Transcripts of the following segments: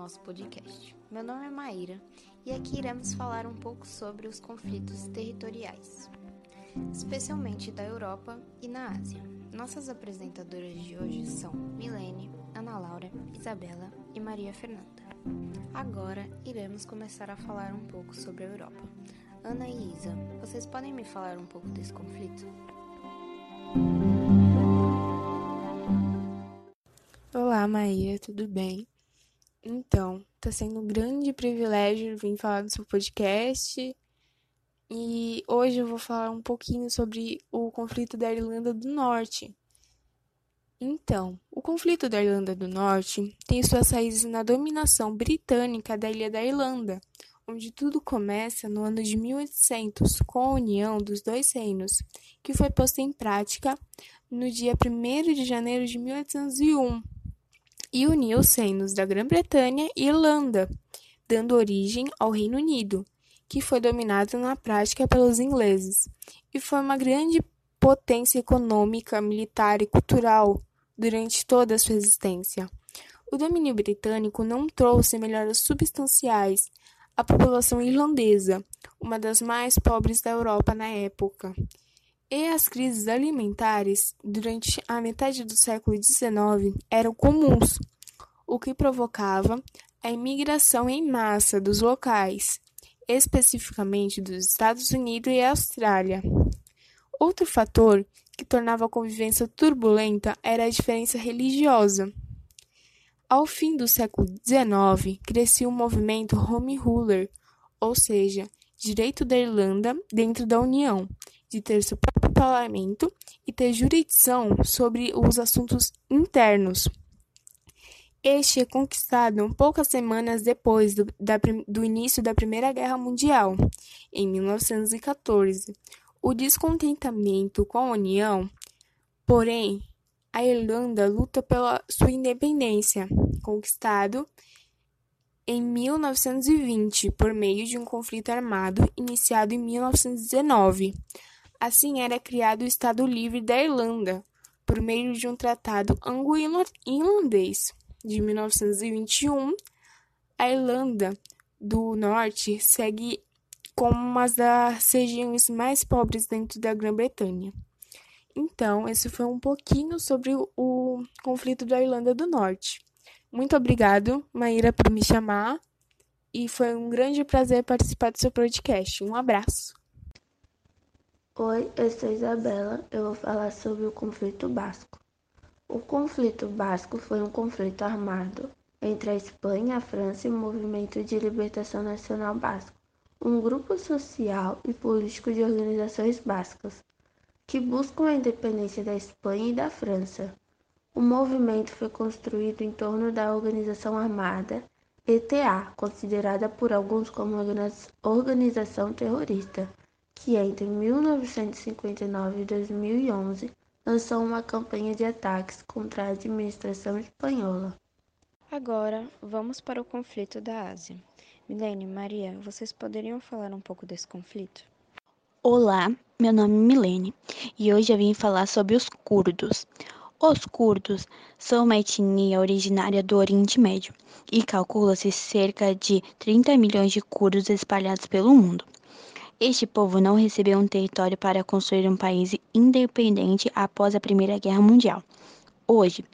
nosso podcast. Meu nome é Maíra e aqui iremos falar um pouco sobre os conflitos territoriais, especialmente da Europa e na Ásia. Nossas apresentadoras de hoje são Milene, Ana Laura, Isabela e Maria Fernanda. Agora iremos começar a falar um pouco sobre a Europa. Ana e Isa, vocês podem me falar um pouco desse conflito? Olá, Maíra, tudo bem? Então, tá sendo um grande privilégio vir falar do seu podcast. E hoje eu vou falar um pouquinho sobre o conflito da Irlanda do Norte. Então, o conflito da Irlanda do Norte tem suas raízes na dominação britânica da ilha da Irlanda, onde tudo começa no ano de 1800, com a união dos dois reinos, que foi posta em prática no dia 1 de janeiro de 1801 e uniu os reinos da Grã-Bretanha e Irlanda, dando origem ao Reino Unido, que foi dominado na prática pelos ingleses, e foi uma grande potência econômica, militar e cultural durante toda a sua existência. O domínio britânico não trouxe melhoras substanciais à população irlandesa, uma das mais pobres da Europa na época. E as crises alimentares durante a metade do século XIX eram comuns, o que provocava a imigração em massa dos locais, especificamente dos Estados Unidos e Austrália. Outro fator que tornava a convivência turbulenta era a diferença religiosa. Ao fim do século XIX, crescia o movimento Home Ruler, ou seja, direito da Irlanda dentro da União, de ter seu próprio parlamento e ter jurisdição sobre os assuntos internos. Este é conquistado poucas semanas depois do, da, do início da Primeira Guerra Mundial, em 1914. O descontentamento com a União, porém, a Irlanda luta pela sua independência, conquistado em 1920 por meio de um conflito armado iniciado em 1919. Assim era criado o Estado Livre da Irlanda, por meio de um tratado anglo-irlandês de 1921. A Irlanda do Norte segue como uma das regiões mais pobres dentro da Grã-Bretanha. Então, esse foi um pouquinho sobre o, conflito da Irlanda do Norte. Muito obrigado, Maíra, por me chamar. E foi um grande prazer participar do seu podcast. Um abraço. Oi, eu sou Isabela. Eu vou falar sobre o conflito basco. O conflito basco foi um conflito armado entre a Espanha, a França e o Movimento de Libertação Nacional Basco, um grupo social e político de organizações bascas que buscam a independência da Espanha e da França. O movimento foi construído em torno da organização armada ETA, considerada por alguns como organização terrorista que entre 1959 e 2011 lançou uma campanha de ataques contra a administração espanhola. Agora, vamos para o conflito da Ásia. Milene, Maria, vocês poderiam falar um pouco desse conflito? Olá, meu nome é Milene e hoje eu vim falar sobre os curdos. Os curdos são uma etnia originária do Oriente Médio e calcula-se cerca de 30 milhões de curdos espalhados pelo mundo. Este povo não recebeu um território para construir um país independente após a Primeira Guerra Mundial. Hoje,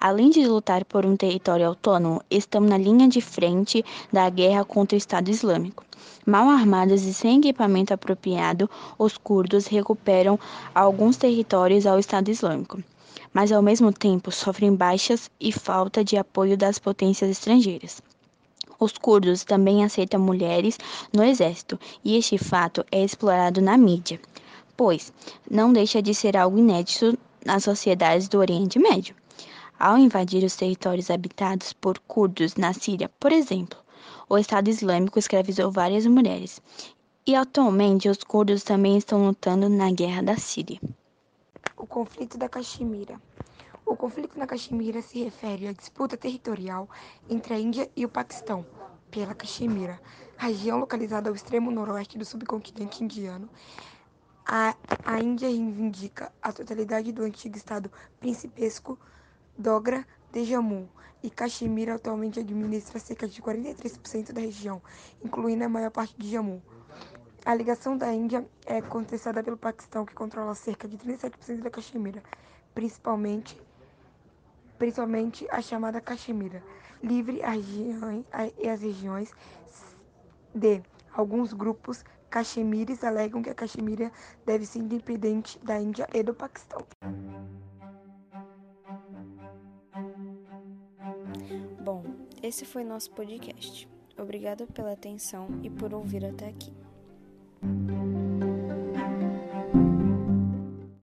além de lutar por um território autônomo, estão na linha de frente da guerra contra o Estado Islâmico. Mal armados e sem equipamento apropriado, os curdos recuperam alguns territórios ao Estado Islâmico, mas ao mesmo tempo sofrem baixas e falta de apoio das potências estrangeiras. Os curdos também aceitam mulheres no exército, e este fato é explorado na mídia, pois não deixa de ser algo inédito nas sociedades do Oriente Médio. Ao invadir os territórios habitados por curdos na Síria, por exemplo, o Estado Islâmico escravizou várias mulheres, e atualmente os curdos também estão lutando na guerra da Síria. O conflito da Caxemira. O conflito na Caxemira se refere à disputa territorial entre a Índia e o Paquistão pela Caxemira, região localizada ao extremo noroeste do subcontinente indiano. A, a Índia reivindica a totalidade do antigo estado principesco Dogra de Jammu e Caxemira atualmente administra cerca de 43% da região, incluindo a maior parte de Jammu. A ligação da Índia é contestada pelo Paquistão, que controla cerca de 37% da Caxemira, principalmente, principalmente a chamada Caxemira livre e as regiões de alguns grupos caxemires alegam que a Caxemira deve ser independente da Índia e do Paquistão. Bom, esse foi nosso podcast. Obrigada pela atenção e por ouvir até aqui.